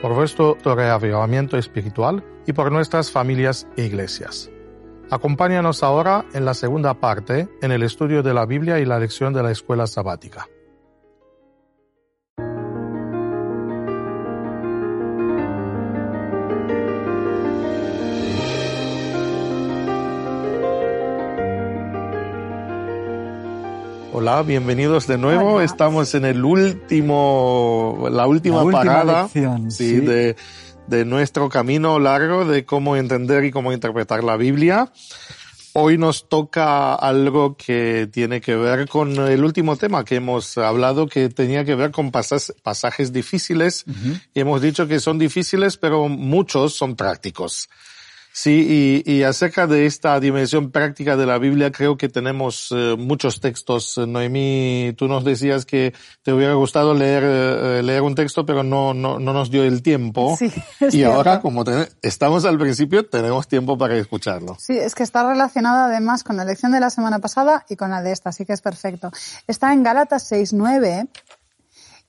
por vuestro reavivamiento espiritual y por nuestras familias e iglesias. Acompáñanos ahora en la segunda parte, en el estudio de la Biblia y la lección de la escuela sabática. Hola, bienvenidos de nuevo. Estamos en el último, la última, parada sí, De, de nuestro camino largo de cómo entender y cómo interpretar la Biblia. Hoy nos toca algo que tiene que ver con el último tema que hemos hablado, que tenía que ver con pasajes, difíciles. Y hemos dicho que son difíciles, pero muchos son prácticos. Sí, y, y, acerca de esta dimensión práctica de la Biblia, creo que tenemos eh, muchos textos. Noemí, tú nos decías que te hubiera gustado leer, eh, leer un texto, pero no, no, no nos dio el tiempo. Sí, y ahora, como estamos al principio, tenemos tiempo para escucharlo. Sí, es que está relacionado además con la lección de la semana pasada y con la de esta, así que es perfecto. Está en Gálatas 6.9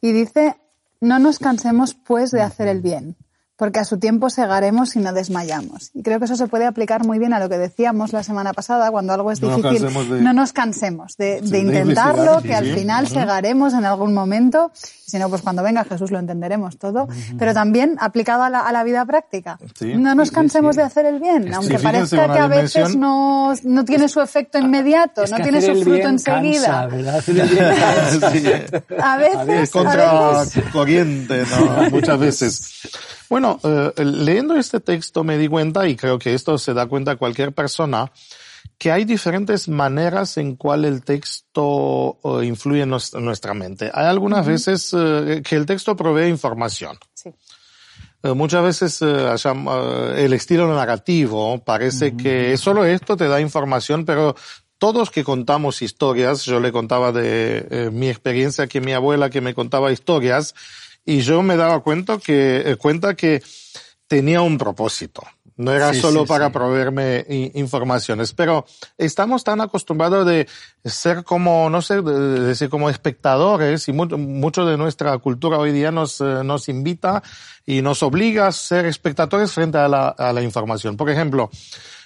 y dice, no nos cansemos pues de hacer el bien porque a su tiempo segaremos y no desmayamos. Y creo que eso se puede aplicar muy bien a lo que decíamos la semana pasada, cuando algo es difícil, no nos cansemos de, intentarlo, que al final segaremos en algún momento, si no, pues cuando venga Jesús lo entenderemos todo, pero también aplicado a la, vida práctica. no nos cansemos de hacer el bien, aunque parezca que a veces no, no tiene su efecto inmediato, no tiene su fruto enseguida. a veces, contra corriente, ¿no? muchas veces. Bueno, eh, leyendo este texto me di cuenta, y creo que esto se da cuenta cualquier persona, que hay diferentes maneras en cual el texto eh, influye en, nuestra mente. Hay algunas veces eh, que el texto provee información. Sí. muchas veces el estilo narrativo parece que solo esto te da información, pero todos que contamos historias, yo le contaba de mi experiencia que mi abuela que me contaba historias, y yo me daba cuenta que, eh, cuenta que tenía un propósito. No era solo para proveerme informaciones, pero estamos tan acostumbrados de ser como, no sé, de decir como espectadores y mucho, de nuestra cultura hoy día nos, eh, nos invita y nos obliga a ser espectadores frente a la, a la información. Por ejemplo,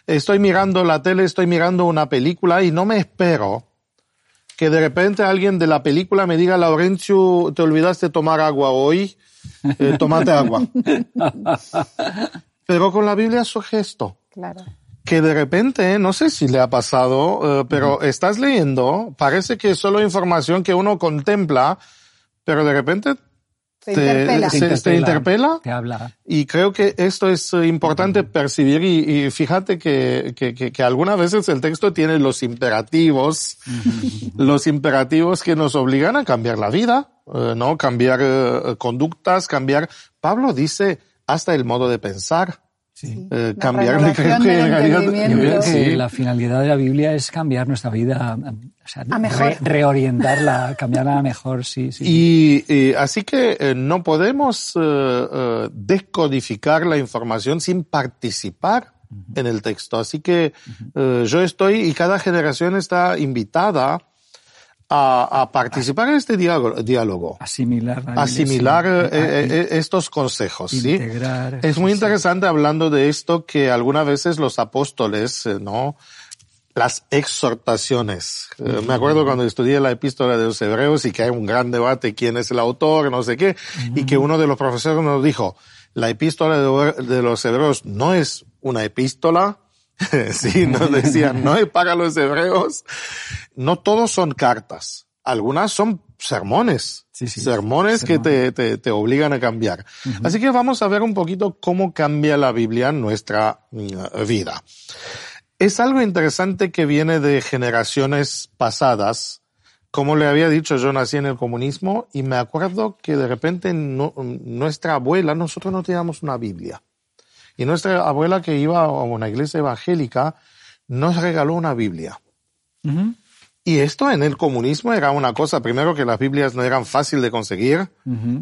estoy mirando la tele, estoy mirando una película y no me espero que de repente alguien de la película me diga, Laurencio, te olvidaste de tomar agua hoy, eh, tomate agua. Pero con la Biblia surge esto. Claro. Que de repente, no sé si le ha pasado, eh, pero estás leyendo, parece que es solo información que uno contempla, pero de repente te, interpela. te, interpela, te habla. Y creo que esto es eh, importante percibir y, fíjate que, que, que, algunas veces el texto tiene los imperativos, los imperativos que nos obligan a cambiar la vida, eh, ¿no? Cambiar eh, conductas, cambiar. Pablo dice hasta el modo de pensar. Sí. Eh, cambiar creo que, sí. la finalidad de la Biblia es cambiar nuestra vida, o sea, reorientarla, cambiarla a mejor, sí, sí. Y, así que eh, no podemos eh, descodificar la información sin participar en el texto. Así que yo estoy y cada generación está invitada a, participar en este diálogo. Asimilar. Asimilar eh, eh, eh, estos consejos. ¿sí? Es muy interesante hablando de esto que algunas veces los apóstoles, ¿no? Las exhortaciones. me acuerdo cuando estudié la epístola de los hebreos y que hay un gran debate quién es el autor, no sé qué, y que uno de los profesores nos dijo, la epístola de los hebreos no es una epístola, sí, nos decían, no es para los hebreos. No todos son cartas. Algunas son sermones. sermones que te, te, te, obligan a cambiar. Así que vamos a ver un poquito cómo cambia la Biblia en nuestra mm, vida. Es algo interesante que viene de generaciones pasadas. Como le había dicho, yo nací en el comunismo y me acuerdo que de repente nuestra abuela, nosotros no teníamos una Biblia. Y nuestra abuela que iba a una iglesia evangélica nos regaló una Biblia. Y esto en el comunismo era una cosa, primero que las Biblias no eran fácil de conseguir,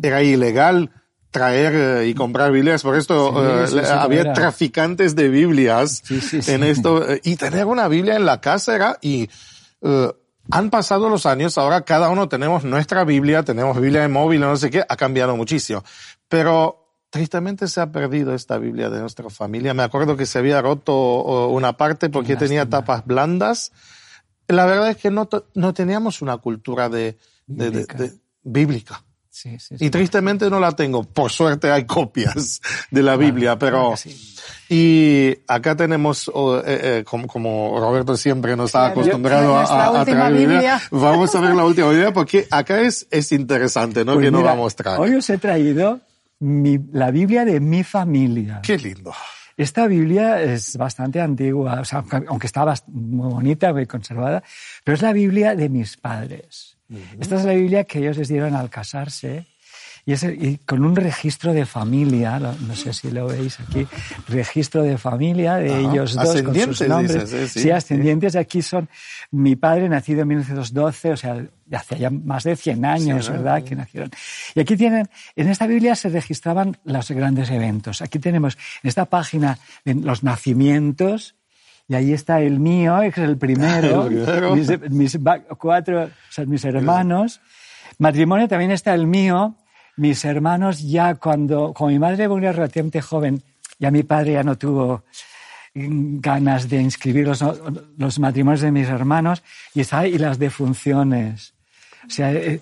era ilegal traer eh, y comprar Biblias, por esto eh, había traficantes de Biblias en esto, eh, y tener una Biblia en la casa era, y han pasado los años, ahora cada uno tenemos nuestra Biblia, tenemos Biblia de móvil, no sé qué, ha cambiado muchísimo. Pero tristemente se ha perdido esta Biblia de nuestra familia. Me acuerdo que se había roto una parte porque tenía tapas blandas. La verdad es que no, no teníamos una cultura de, bíblica. Sí, sí, y tristemente no la tengo. Por suerte hay copias de la Biblia, pero... Y acá tenemos, eh, eh, como, Roberto siempre nos ha acostumbrado a, a, traer Biblia. Vamos a ver la última Biblia porque acá es, es interesante, ¿no? Pues que nos va a mostrar. Hoy os he traído mi, la Biblia de mi familia. Qué lindo. Esta Biblia es bastante antigua, o sea, aunque está muy bonita, muy conservada, pero es la Biblia de mis padres. Esta es la Biblia que ellos les dieron al casarse y, con un registro de familia, no, sé si lo veis aquí, registro de familia de ellos dos con sus nombres. ¿eh? sí, ascendientes. Aquí son mi padre, nacido en 1912, o sea, hace ya más de 100 años, ¿verdad?, que nacieron. Y aquí tienen, en esta Biblia se registraban los grandes eventos. Aquí tenemos en esta página los nacimientos, y ahí está el mío, que es el primero, Mis, cuatro, o sea, mis hermanos. Matrimonio también está el mío. Mis hermanos ya cuando, mi madre murió relativamente joven, ya mi padre ya no tuvo ganas de inscribir los, los matrimonios de mis hermanos y, y las defunciones. O sea, eh,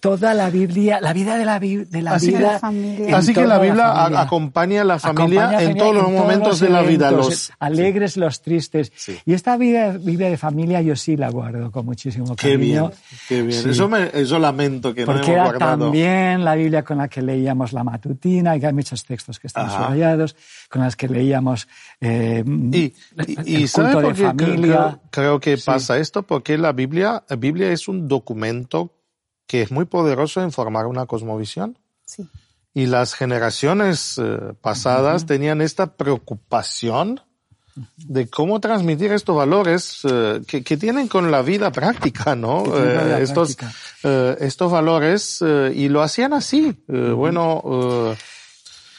toda la Biblia, la vida de la, de la así vida. Que así que la Biblia acompaña a la familia en todos los momentos de la vida. Los alegres, los tristes. Y esta vida, Biblia de familia yo sí la guardo con muchísimo cariño. Qué bien, qué bien. Eso, me, eso lamento que Porque no hemos era también la Biblia con la que leíamos la matutina, y hay muchos textos que están subrayados, con las que leíamos eh, y, y, el culto de familia. Creo, que pasa esto porque la Biblia, la Biblia es un documento que es muy poderoso en formar una cosmovisión. Sí. Y las generaciones eh, pasadas tenían esta preocupación de cómo transmitir estos valores eh, que, que, tienen con la vida práctica, ¿no? Eh, estos, estos valores y lo hacían así. Bueno.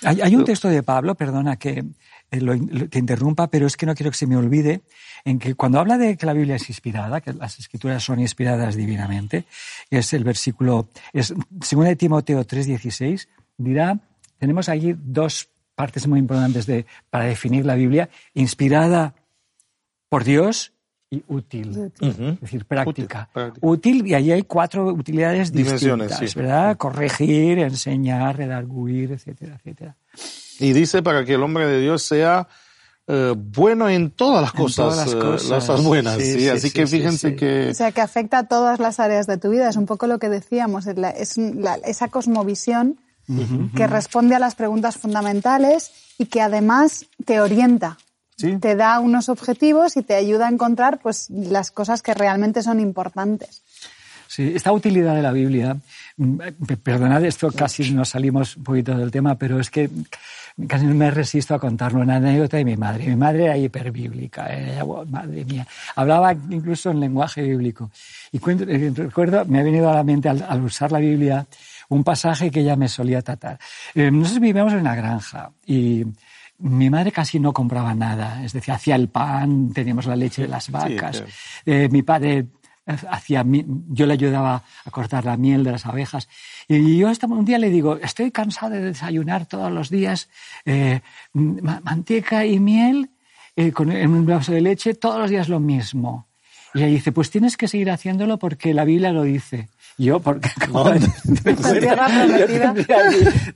Hay, hay, un texto de Pablo, perdona que te interrumpa, pero es que no quiero que se me olvide en que cuando habla de que la Biblia es inspirada, que las escrituras son inspiradas divinamente, es el versículo, es 2 de Timoteo 3:16, dirá, tenemos allí dos partes muy importantes de, para definir la Biblia, inspirada por Dios y útil, es decir, práctica. Útil, y allí hay cuatro utilidades distintas, ¿verdad? Corregir, enseñar, redarguir, etcétera, etcétera. Y dice para que el hombre de Dios sea eh, bueno en todas las cosas, las, eh, cosas. buenas. Sí, Así que fíjense que... O sea, que afecta a todas las áreas de tu vida. Es un poco lo que decíamos, es esa cosmovisión que responde a las preguntas fundamentales y que además te orienta. Te da unos objetivos y te ayuda a encontrar pues, las cosas que realmente son importantes. Sí, esta utilidad de la Biblia, mm, perdonad esto, casi nos salimos un poquito del tema, pero es que casi no me resisto a contarle una anécdota de mi madre. Mi madre era hiperbíblica, eh, madre mía. Hablaba incluso en lenguaje bíblico. Y eh, recuerdo, me ha venido a la mente al, usar la Biblia un pasaje que ella me solía tratar. Eh, nosotros vivíamos en una granja y mi madre casi no compraba nada, es decir, hacía el pan, teníamos la leche de las vacas. mi padre hacía, yo le ayudaba a cortar la miel de las abejas. Y yo un día le digo, estoy cansado de desayunar todos los días eh, manteca y miel eh, con, en un vaso de leche, todos los días lo mismo. Y ella dice, pues tienes que seguir haciéndolo porque la Biblia lo dice. Yo, porque como no, yo tendría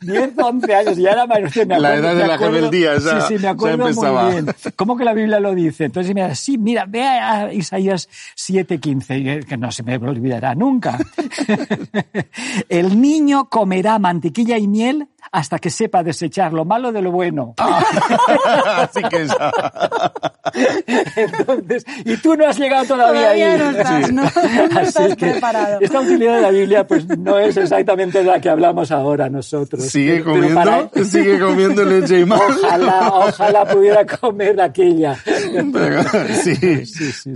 10 o 11 años, ya era mayor. Me la edad de la rebeldía, Sí, sí, me acuerdo muy bien. ¿Cómo que la Biblia lo dice? Entonces dice, sí, mira, ve a Isaías 7.15, que no se me olvidará nunca. El niño comerá mantequilla y miel hasta que sepa desechar lo malo de lo bueno. Así que ya. Entonces, y tú no has llegado todavía, Todavía ahí. no estás, no, no Así estás que preparado. Esta utilidad de la Biblia, pues no es exactamente la que hablamos ahora nosotros. Sigue Pero comiendo, para- sigue comiendo leche y mal. Ojalá, ojalá pudiera comer aquella. Pero, sí,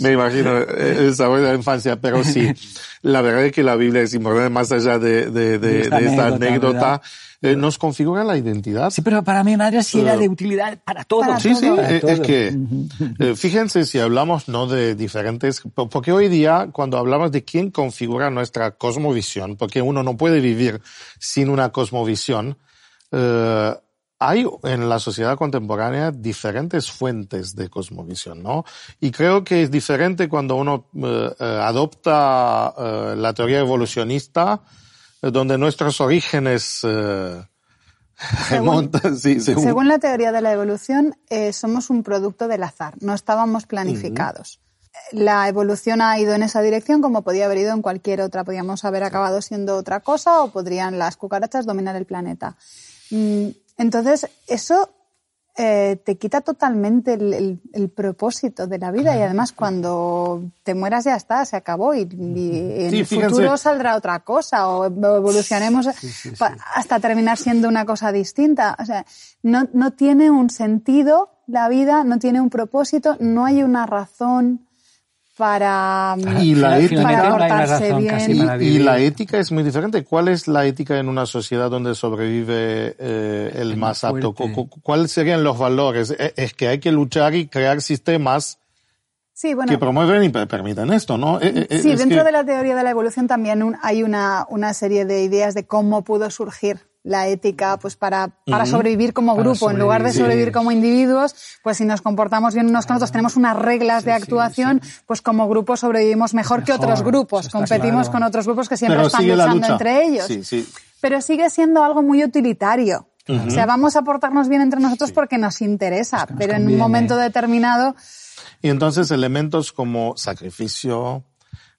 me imagino eh, el sabor de la infancia, pero sí, la verdad es que la Biblia es importante, más allá de, de, de- De esta de esta anécdota, anécdota, eh, nos configura la identidad. Sí, pero para mi madre sí era de utilidad para todo. Para Sí, sí, Para eh, todo. es que eh, fíjense si hablamos no de diferentes, po- porque hoy día cuando hablamos de quién configura nuestra cosmovisión, porque uno no puede vivir sin una cosmovisión, eh, hay en la sociedad contemporánea diferentes fuentes de cosmovisión, ¿no? Y creo que es diferente cuando uno eh, eh, adopta eh, la teoría evolucionista, eh, donde nuestros orígenes eh, sí, según- Según la teoría de la evolución, eh, somos un producto del azar, no estábamos planificados. La evolución ha ido en esa dirección como podía haber ido en cualquier otra. Podríamos haber acabado siendo otra cosa o podrían las cucarachas dominar el planeta. Mm, Entonces, eso eh, te quita totalmente el, el- el propósito de la vida y además cuando te mueras ya está, se acabó y, y en Sí, el fíjense. futuro saldrá otra cosa o evolucionemos hasta terminar siendo una cosa distinta. O sea, no, no tiene un sentido la vida, no tiene un propósito, no hay una razón para, Y la ética- para Finalmente no hay una portarse razón bien. Y, la ética es muy diferente. ¿Cuál es la ética en una sociedad donde sobrevive eh, el más apto? ¿Cuáles serían los valores? Eh, Es que hay que luchar y crear sistemas Sí, bueno, que promueven y per- permiten esto, ¿no? Eh, eh, Sí, es dentro que- de la teoría de la evolución también un- hay una, una serie de ideas de cómo pudo surgir la ética pues para, para sobrevivir como Para grupo, en lugar de sobrevivir. como individuos, pues si nos comportamos bien unos con otros, tenemos unas reglas de actuación, pues como grupo sobrevivimos mejor, que otros grupos, competimos claro. con otros grupos que siempre pero están luchando lucha. entre ellos. Sí, sí. Pero sigue siendo algo muy utilitario. O sea, vamos a portarnos bien entre nosotros porque nos interesa, nos pero en un momento determinado Y entonces elementos como sacrificio,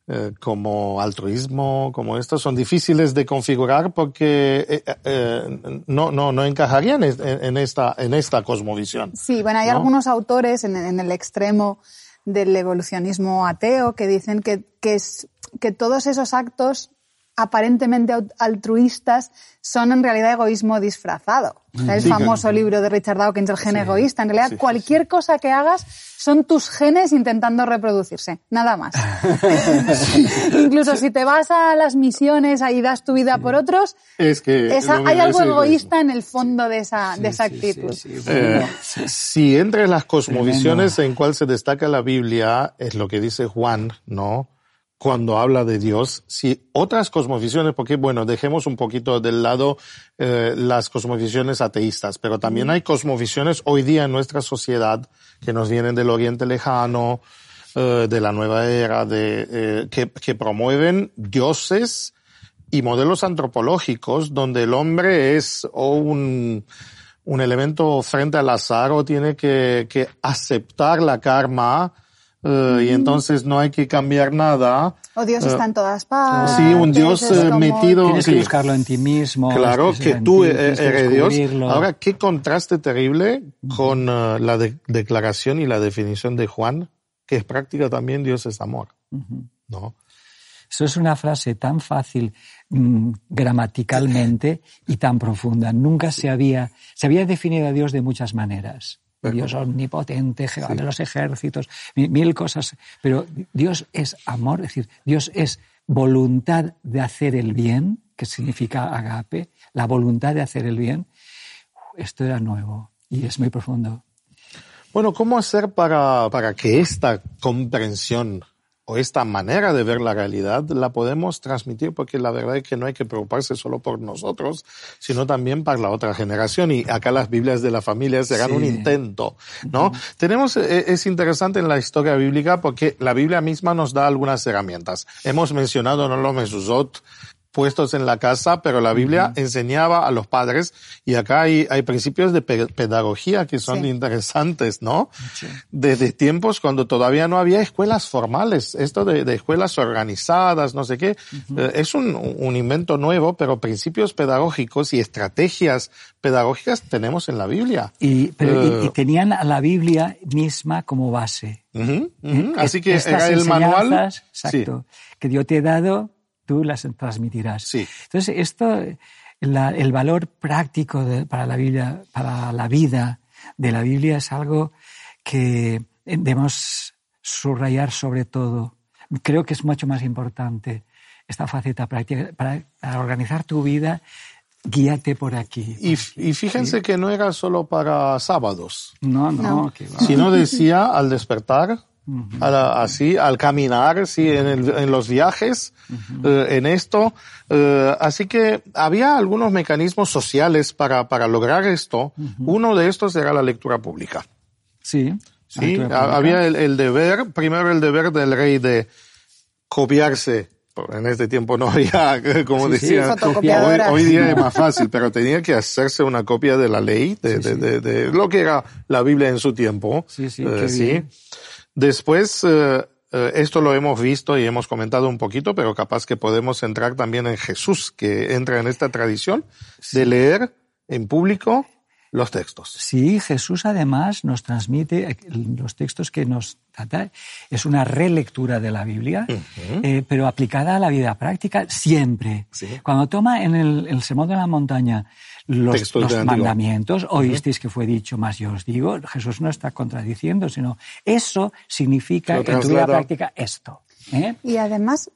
eh, como altruismo, como estos, son difíciles de configurar porque eh, eh, no, no, no encajarían en, en esta, en esta cosmovisión. Sí, bueno, hay ¿no? algunos autores en, en el extremo del evolucionismo ateo que dicen que, que, es, que todos esos actos aparentemente altruistas son en realidad egoísmo disfrazado. O sea, el Sí, famoso libro de Richard Dawkins, El gen egoísta. En realidad, sí, sí, cualquier cosa que hagas son tus genes intentando reproducirse, nada más. Incluso si te vas a las misiones y das tu vida por otros, Es que esa- hay algo egoísta en el fondo de esa, de esa Sí, actitud. sí, sí, Eh, si entre las cosmovisiones en cual se destaca la Biblia es lo que dice Juan, ¿no? Cuando habla de Dios, si otras cosmovisiones, porque bueno, dejemos un poquito del lado eh, las cosmovisiones ateístas, pero también hay cosmovisiones hoy día en nuestra sociedad que nos vienen del Oriente Lejano, eh, de la nueva era, de eh, que, que promueven dioses y modelos antropológicos donde el hombre es o un, un elemento frente al azar o tiene que, que aceptar la karma eh, y entonces no hay que cambiar nada. O Dios está en todas partes. Sí, un Dios es eh, como- metido. Tienes que sí. buscarlo en ti mismo. Claro que tú ti, que eres Dios. Ahora, qué contraste terrible con la de- declaración y la definición de Juan, que es práctica también Dios es amor. ¿No? Eso es una frase tan fácil mm, gramaticalmente y tan profunda. Nunca se había, se había definido a Dios de muchas maneras. Dios omnipotente, Jehová de los ejércitos, mi- mil cosas. Pero Dios es amor, es decir, Dios es voluntad de hacer el bien, que significa agape, la voluntad de hacer el bien. Esto era nuevo y es muy profundo. Bueno, ¿cómo hacer para, para que esta comprensión o esta manera de ver la realidad la podemos transmitir? Porque la verdad es que no hay que preocuparse solo por nosotros, sino también para la otra generación. Y acá las Biblias de la familia serán Sí. un intento, ¿no? Tenemos, eh, es interesante en la historia bíblica porque la Biblia misma nos da algunas herramientas. Hemos mencionado, ¿no? Los mesuzot, puestos en la casa, pero la Biblia enseñaba a los padres y acá hay, hay principios de pe- pedagogía que son Sí. interesantes, ¿no? Desde tiempos cuando todavía no había escuelas formales, esto de, de escuelas organizadas, no sé qué, eh, es un, un invento nuevo, pero principios pedagógicos y estrategias pedagógicas tenemos en la Biblia. Y, pero, y- y Eh, tenían a la Biblia misma como base. Eh, Así que estas era el manual. Sí. Exacto. Que yo te he dado, tú las transmitirás. Sí. Entonces, esto, la- el valor práctico de- para la Biblia, para la vida de la Biblia es algo que debemos subrayar sobre todo. Creo que es mucho más importante esta faceta práctica. Para, para organizar tu vida, guíate por aquí. Y, y fíjense que no era solo para sábados, No, no, No. que va. sino decía al despertar, la- así, al caminar, sí, en, el- en los viajes, eh, en esto. eh, así que había algunos mecanismos sociales para, para lograr esto. Uno de estos era la lectura pública. Sí. Sí, pública. había el, el deber, primero el deber del rey de copiarse. En este tiempo no había, como Sí, sí, decía, hoy, día es más fácil, pero tenía que hacerse una copia de la ley, de, de- de- de lo que era la Biblia en su tiempo. Sí, sí, Eh. Después, eh, eh, esto lo hemos visto y hemos comentado un poquito, pero capaz que podemos entrar también en Jesús, que entra en esta tradición de leer en público los textos. Sí, Jesús además nos transmite eh, los textos que nos trata, es una relectura de la Biblia, eh, pero aplicada a la vida práctica siempre. Sí. Cuando toma en el, el Sermón de la Montaña los, mandamientos, oísteis que fue dicho, más yo os digo, Jesús no está contradiciendo, sino eso significa Lo en tu vida práctica esto. ¿eh? Y además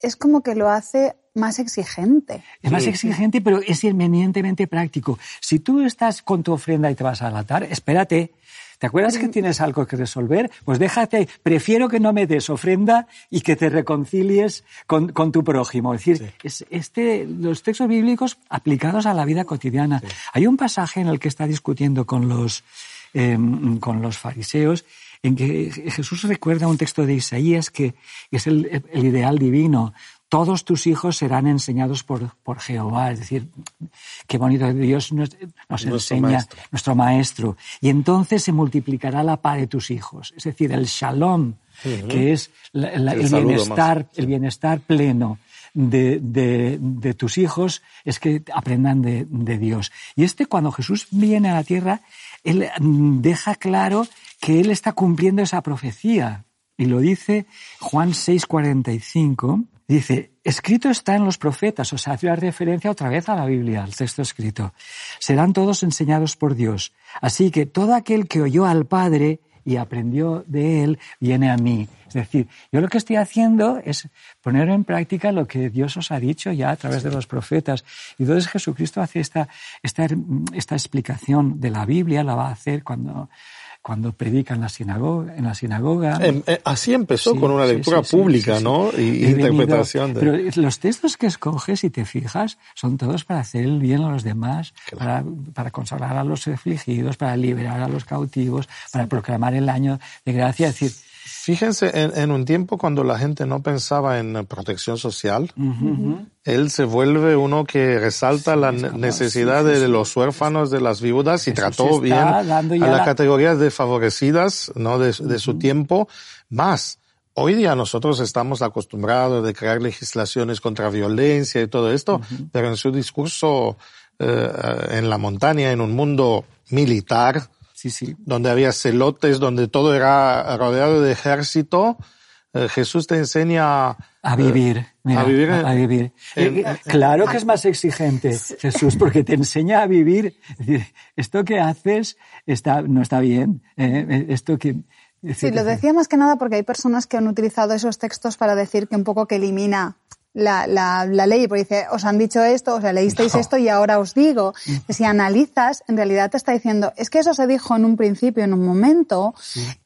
es como que lo hace más exigente. Es más Sí. exigente, pero es eminentemente práctico. Si tú estás con tu ofrenda y te vas al altar, espérate. ¿Te acuerdas que tienes algo que resolver? Pues déjate, prefiero que no me des ofrenda y que te reconcilies con, con tu prójimo. Es decir, es este, los textos bíblicos aplicados a la vida cotidiana. Hay un pasaje en el que está discutiendo con los, eh, con los fariseos en que Jesús recuerda un texto de Isaías que es el, el ideal divino. Todos tus hijos serán enseñados por, por Jehová. Es decir, qué bonito Dios nos, nos Nuestro enseña, maestro. nuestro maestro. Y entonces se multiplicará la paz de tus hijos. Es decir, el shalom, que es la- la- El bienestar, más, el bienestar pleno de, de- de tus hijos, es que aprendan de, de Dios. Y este, cuando Jesús viene a la tierra, él mm, deja claro que él está cumpliendo esa profecía. Y lo dice Juan 6:45. Dice, escrito está en los profetas, o sea, hace una referencia otra vez a la Biblia, al texto escrito. Serán todos enseñados por Dios. Así que todo aquel que oyó al Padre y aprendió de él, viene a mí. Es decir, yo lo que estoy haciendo es poner en práctica lo que Dios os ha dicho ya a través de los profetas. Y entonces Jesucristo hace esta, esta, esta explicación de la Biblia, la va a hacer cuando, cuando predica en la sinagoga. En la sinagoga. Em, eh, así empezó Sí, con una lectura sí, sí, pública. ¿no? Y, venido- interpretación de... Pero los textos que escoges, si te fijas, son todos para hacer el bien a los demás, para, para consagrar a los afligidos, para liberar a los cautivos, para proclamar el año de gracia. Es decir, Fíjense, en, en un tiempo cuando la gente no pensaba en protección social, él se vuelve uno que resalta la ne- necesidad de los huérfanos, de las viudas y trató bien a las la- categorías desfavorecidas ¿no? de, de su tiempo. Más, hoy día nosotros estamos acostumbrados de crear legislaciones contra violencia y todo esto, pero en su discurso eh, en la montaña, en un mundo militar, sí, sí. donde había celotes, donde todo era rodeado de ejército, eh, Jesús te enseña A vivir, mira, a vivir a, en- a vivir. en- Eh, eh, claro que es más exigente, Jesús, porque te enseña a vivir. Esto que haces está, no está bien. eh, eh, esto que, es Sí, lo decía más que nada porque hay personas que han utilizado esos textos para decir que un poco que elimina la, la, la ley, porque dice, os han dicho esto, o sea, leísteis No. esto y ahora os digo. Si analizas, en realidad te está diciendo, es que eso se dijo en un principio, en un momento,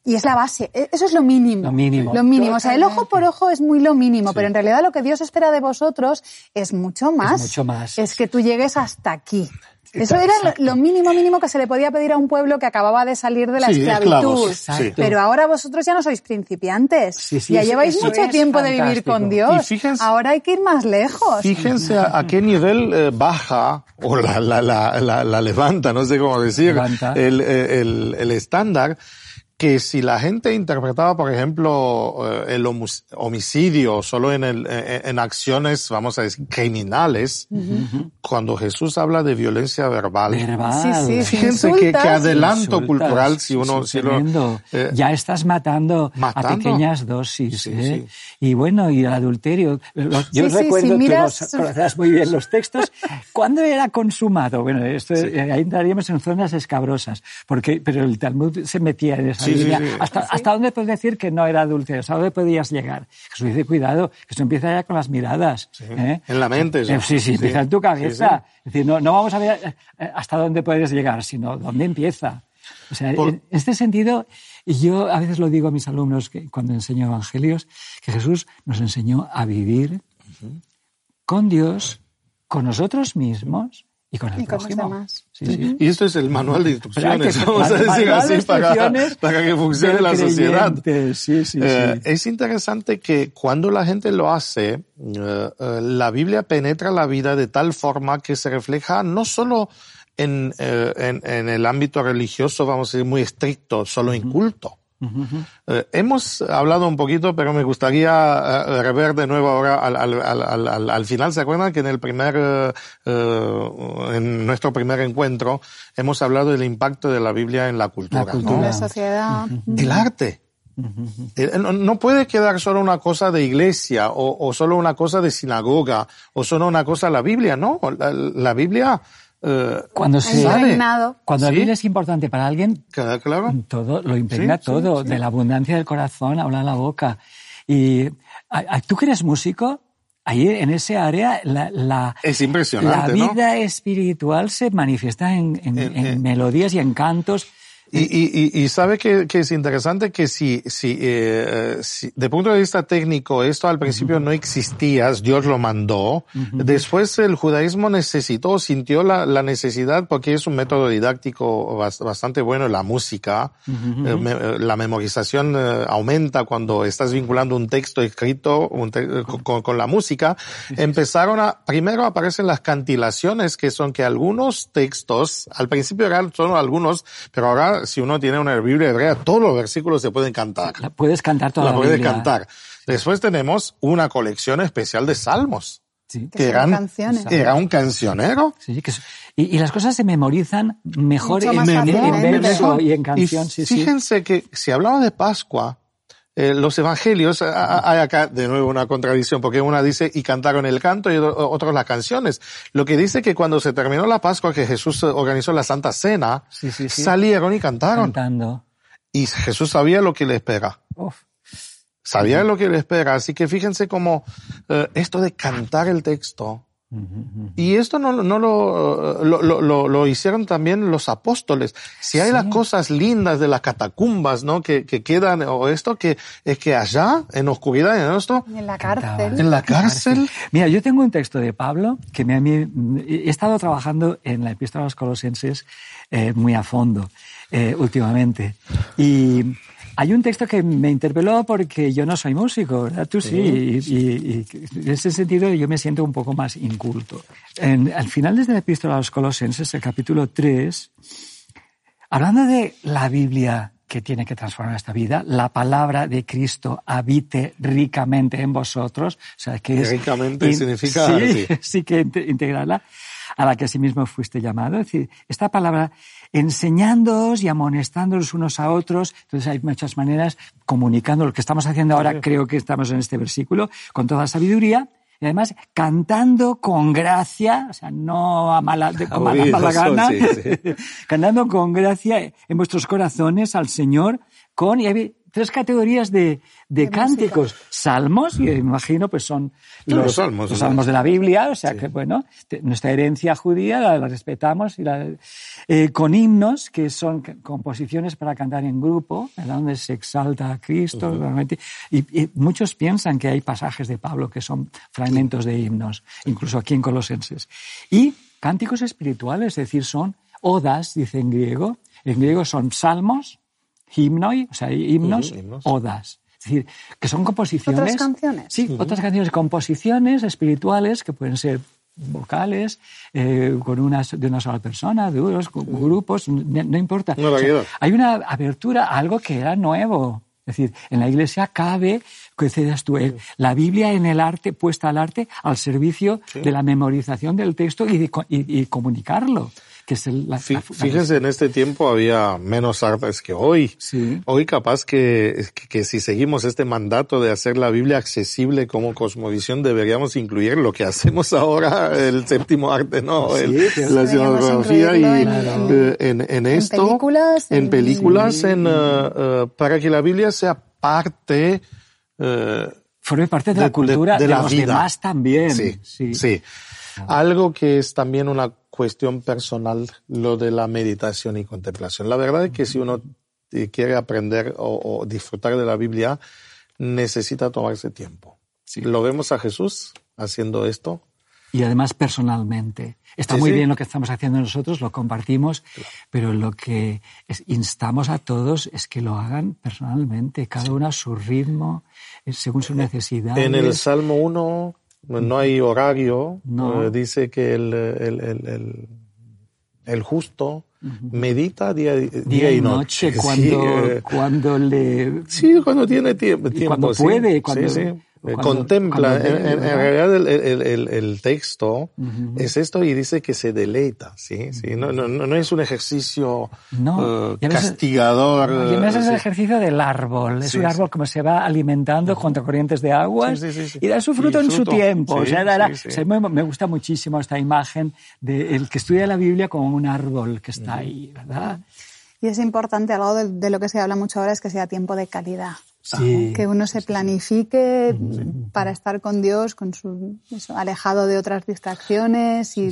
y es la base, e- eso es lo mínimo. Lo mínimo. Lo mínimo. O sea, el ojo por ojo es muy lo mínimo, pero en realidad lo que Dios espera de vosotros es mucho más. mucho más. Es que tú llegues hasta aquí. Eso era lo, lo mínimo mínimo que se le podía pedir a un pueblo que acababa de salir de la Sí, esclavitud. Pero ahora vosotros ya no sois principiantes. Sí, sí, ya lleváis mucho tiempo de vivir con Dios. Fíjense- ahora hay que ir más lejos. Fíjense a, a qué nivel eh, baja o la, la, la, la, la levanta, no sé cómo decir, el, eh, el, el estándar que si la gente interpretaba, por ejemplo, eh, el homicidio solo en, el, en acciones, vamos a decir, criminales, cuando Jesús habla de violencia verbal, Verbal. Sí, sí, fíjense que, que Insultas. adelanto Insultas, cultural, si uno, si lo, tremendo. eh, ya estás matando, ¿Matando? a pequeñas dosis. Sí, ¿eh? sí. Y bueno, y el adulterio. Los- yo recuerdo, si tú miras- los conocerás muy bien los textos. ¿Cuándo era consumado? Bueno, esto, eh, ahí entraríamos en zonas escabrosas, porque, pero el Talmud se metía en esa Sí, sí, línea. sí. ¿Hasta, ¿Hasta dónde puedes decir que no era adulterio? ¿Hasta dónde podías llegar? Jesús dice, cuidado, que eso empieza ya con las miradas. ¿eh? En la mente, eso. Eh, Sí, sí, Sí. empieza en tu cabeza. Sí, Es decir, no, no vamos a ver eh, hasta dónde puedes llegar, sino dónde empieza. O sea, Por- en este sentido, y yo a veces lo digo a mis alumnos que, cuando enseño evangelios, que Jesús nos enseñó a vivir con Dios, con nosotros mismos y con el Y con los. Sí, sí. Y esto es el manual de instrucciones, que- vamos a decir así, para, que funcione la sociedad. Sí, sí, Eh, sí. Es interesante que cuando la gente lo hace, eh, eh, la Biblia penetra la vida de tal forma que se refleja no solo en, eh, en, en el ámbito religioso, vamos a decir, muy estricto, solo Eh, hemos hablado un poquito, pero me gustaría eh, rever de nuevo ahora al, al, al, al, al final. ¿Se acuerdan que en el primer, eh, eh, en nuestro primer encuentro hemos hablado del impacto de la Biblia en la cultura? La cultura. ¿no? La sociedad. El arte. Eh, No, no puede quedar solo una cosa de iglesia o, o solo una cosa de sinagoga o solo una cosa de la Biblia, no. La, la Biblia eh, Cuando se, cuando la Sí. Biblia es importante para alguien, ¿Queda claro? Todo, lo impregna Sí, todo. sí. De la abundancia del corazón habla la boca. Y a- a- tú que eres músico, ahí en ese área la, la, Es la impresionante, ¿no? vida espiritual se manifiesta en, en- En- en en- melodías y en cantos. Y, y, y, y sabe que, que es interesante que si, si, eh, si, de punto de vista técnico, esto al principio no existía, Dios lo mandó. Después el judaísmo necesitó, sintió la, la necesidad, porque es un método didáctico bas- bastante bueno, la música. Eh, me- eh, la memorización eh, aumenta cuando estás vinculando un texto escrito un te- eh, con, con la música. Empezaron a, primero aparecen las cantilaciones, que son que algunos textos, al principio eran solo algunos, pero ahora si uno tiene una Biblia hebrea, todos los versículos se pueden cantar. La puedes cantar toda La la, puedes Biblia. cantar. Después tenemos una colección especial de salmos, Sí. Que que eran, canciones. era un cancionero. Sí, que y, y las cosas se memorizan mejor en, en- verso y en canción. Y sí, sí. fíjense que si hablaba de Pascua, eh, los evangelios, hay acá de nuevo una contradicción, porque una dice, y cantaron el canto y otro- otros las canciones. Lo que dice que cuando se terminó la Pascua, que Jesús organizó la Santa Cena, Sí, sí, sí. salieron y cantaron. Cantando. Y Jesús sabía lo que le espera. Uf. Sabía lo que le espera. Así que fíjense cómo eh, esto de cantar el texto, y esto no, no lo, lo, lo, lo- lo hicieron también los apóstoles. Si hay las cosas lindas de las catacumbas, ¿no? Que, que quedan, o esto, que es que allá, en oscuridad, en esto, en la cárcel. en la cárcel, Mira, yo tengo un texto de Pablo que me, a mí- he estado trabajando en la epístola a los colosenses eh, muy a fondo eh, últimamente. Y hay un texto que me interpeló porque yo no soy músico, ¿verdad? Tú sí. Y, y- y en ese sentido yo me siento un poco más inculto. En- al final de la epístola a los colosenses, el capítulo 3, Hablando de la Biblia que tiene que transformar esta vida, la palabra de Cristo habite ricamente en vosotros, o sea que es Ricamente significa, sí, sí. sí que inte- integrarla a la que asimismo fuiste llamado. Es decir, esta palabra enseñándoos y amonestándoos unos a otros, entonces hay muchas maneras comunicando lo que estamos haciendo ahora, creo que estamos en este versículo, con toda sabiduría, y además cantando con gracia, o sea, no a mala, de, con mala, Oídos, mala gana, sí, sí. cantando con gracia en vuestros corazones al Señor, con, y tres categorías de, de, cánticos. Salmos, y imagino, pues son los, los salmos, los ¿no? salmos de la Biblia, o sea que, bueno, nuestra herencia judía la, la respetamos, y la, eh, con himnos, que son composiciones para cantar en grupo, ¿verdad? donde se exalta a Cristo, realmente. Y, y muchos piensan que hay pasajes de Pablo que son fragmentos de himnos, incluso aquí en Colosenses. Y cánticos espirituales, es decir, son odas, dice en griego. En griego son salmos, himnoi, o sea, himnos, odas. Es decir, que son composiciones. ¿Otras canciones? Sí, otras canciones, composiciones espirituales que pueden ser vocales, eh, con unas, de una sola persona, de unos grupos, no, no importa. Una variedad. hay una apertura a algo que era nuevo. Es decir, en la iglesia cabe, que decías tú, el- la Biblia en el arte, puesta al arte, al servicio de la memorización del texto y, de co- y- y comunicarlo. Que es el- la, Fí- la- Fíjense, en este tiempo había menos artes que hoy. Sí. Hoy capaz que, que, que si seguimos este mandato de hacer la Biblia accesible como cosmovisión, deberíamos incluir lo que hacemos ahora, el séptimo arte, ¿no? Sí, El- la cinematografía y incluirlo en- eh, en, en esto. películas, En en- películas, en, eh, eh, para que la Biblia sea parte, eh, forme parte de, de- la cultura de- de, de la los vida. demás también. Sí, sí. Algo que es también una cuestión personal, lo de la meditación y contemplación. La verdad es que si uno eh, quiere aprender o, o disfrutar de la Biblia, necesita tomarse tiempo. Sí. Lo vemos a Jesús haciendo esto. Y además personalmente. Está Sí, muy sí. bien lo que estamos haciendo nosotros, lo compartimos, pero lo que instamos a todos es que lo hagan personalmente, cada uno a su ritmo, eh, según su necesidad. En el Salmo 1 no hay horario. No. Eh, dice que el, el, el, el, justo medita día, día, día y noche. noche, Sí, cuando, eh, cuando le... Sí, cuando tiene tiempo. Tiempo cuando sí. puede, cuando- sí, sí. Eh, cuando- Contempla. cuando en, en- en ¿verdad? realidad el, el, el, el texto es esto y dice que se deleita. ¿sí? sí no, no, no es un ejercicio No, eh, y a veces- castigador. Y además eh, es el ejercicio del árbol. Es Sí, un sí. árbol como se va alimentando contra corrientes de aguas Sí, sí, sí, sí. y da su fruto Y en su tiempo. o sea, dará- sí, sí. o sea, me, me gusta muchísimo esta imagen de el que estudia la Biblia como un árbol que está ahí, ¿verdad? Y es importante, algo de, de lo que se habla mucho ahora es que sea tiempo de calidad. Sí. Que uno se planifique para estar con Dios, con su, eso, alejado de otras distracciones y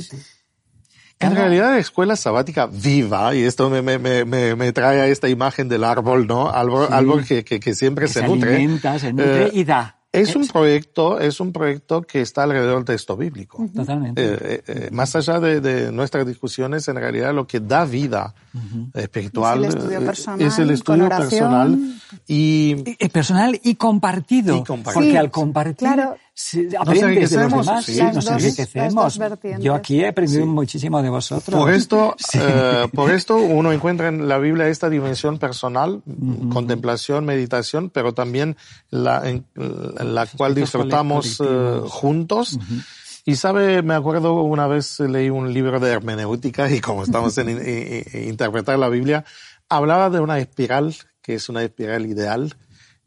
En realidad, escuela sabática viva, y esto me, me, me, me me trae a esta imagen del árbol, ¿no? Árbol, Sí. árbol que, que, que siempre Que se, se nutre. alimenta, se nutre Eh, y da. Es un proyecto, es un proyecto que está alrededor del texto bíblico. Totalmente. Eh, eh, eh, más allá de, de nuestras discusiones, en realidad lo que da vida espiritual Es el estudio personal, es el estudio personal y personal y compartido. Y compartido. Porque Sí, al compartir claro. Se- aprendes de los enriquecemos, demás. sí, Sí, nos dos- enriquecemos. Yo aquí he aprendido muchísimo de vosotros. Por esto, eh, por esto uno encuentra en la Biblia esta dimensión personal, contemplación, meditación, pero también la en, en la cual disfrutamos colectivos. juntos. Y sabe, me acuerdo una vez leí un libro de hermenéutica y como estamos en, i- i- interpretar la Biblia, hablaba de una espiral que es una espiral ideal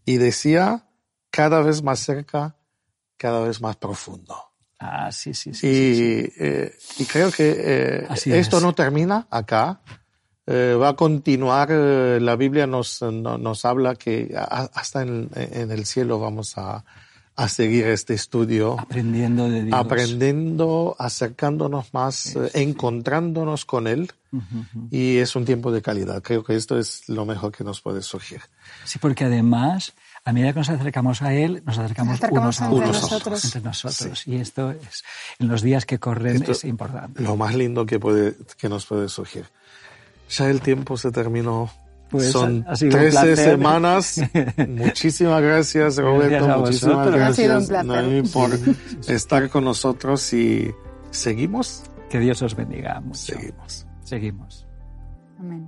y decía cada vez más cerca, cada vez más profundo. Ah, sí, sí, sí. Y, eh, y creo que eh, esto es. no termina acá. Eh, va a continuar. la Biblia nos, no- nos habla que a- hasta en, en el cielo vamos a, a seguir este estudio, Aprendiendo de Dios. aprendiendo, acercándonos más, encontrándonos con Él. Y es un tiempo de calidad. Creo que esto es lo mejor que nos puede surgir. Sí, porque además, a medida que nos acercamos a Él, nos acercamos, Nos acercamos unos a entre otros. nosotros. Entre nosotros. Y esto es, en los días que corren Esto- es importante. Lo más lindo que, puede, que nos puede surgir. Ya el tiempo se terminó. Pues, Son ha sido un 13 placer. semanas. Muchísimas gracias, Roberto. a Muchísimas gracias. Noemí, por estar con nosotros y seguimos. Que Dios os bendiga mucho. Seguimos. Seguimos. Amén.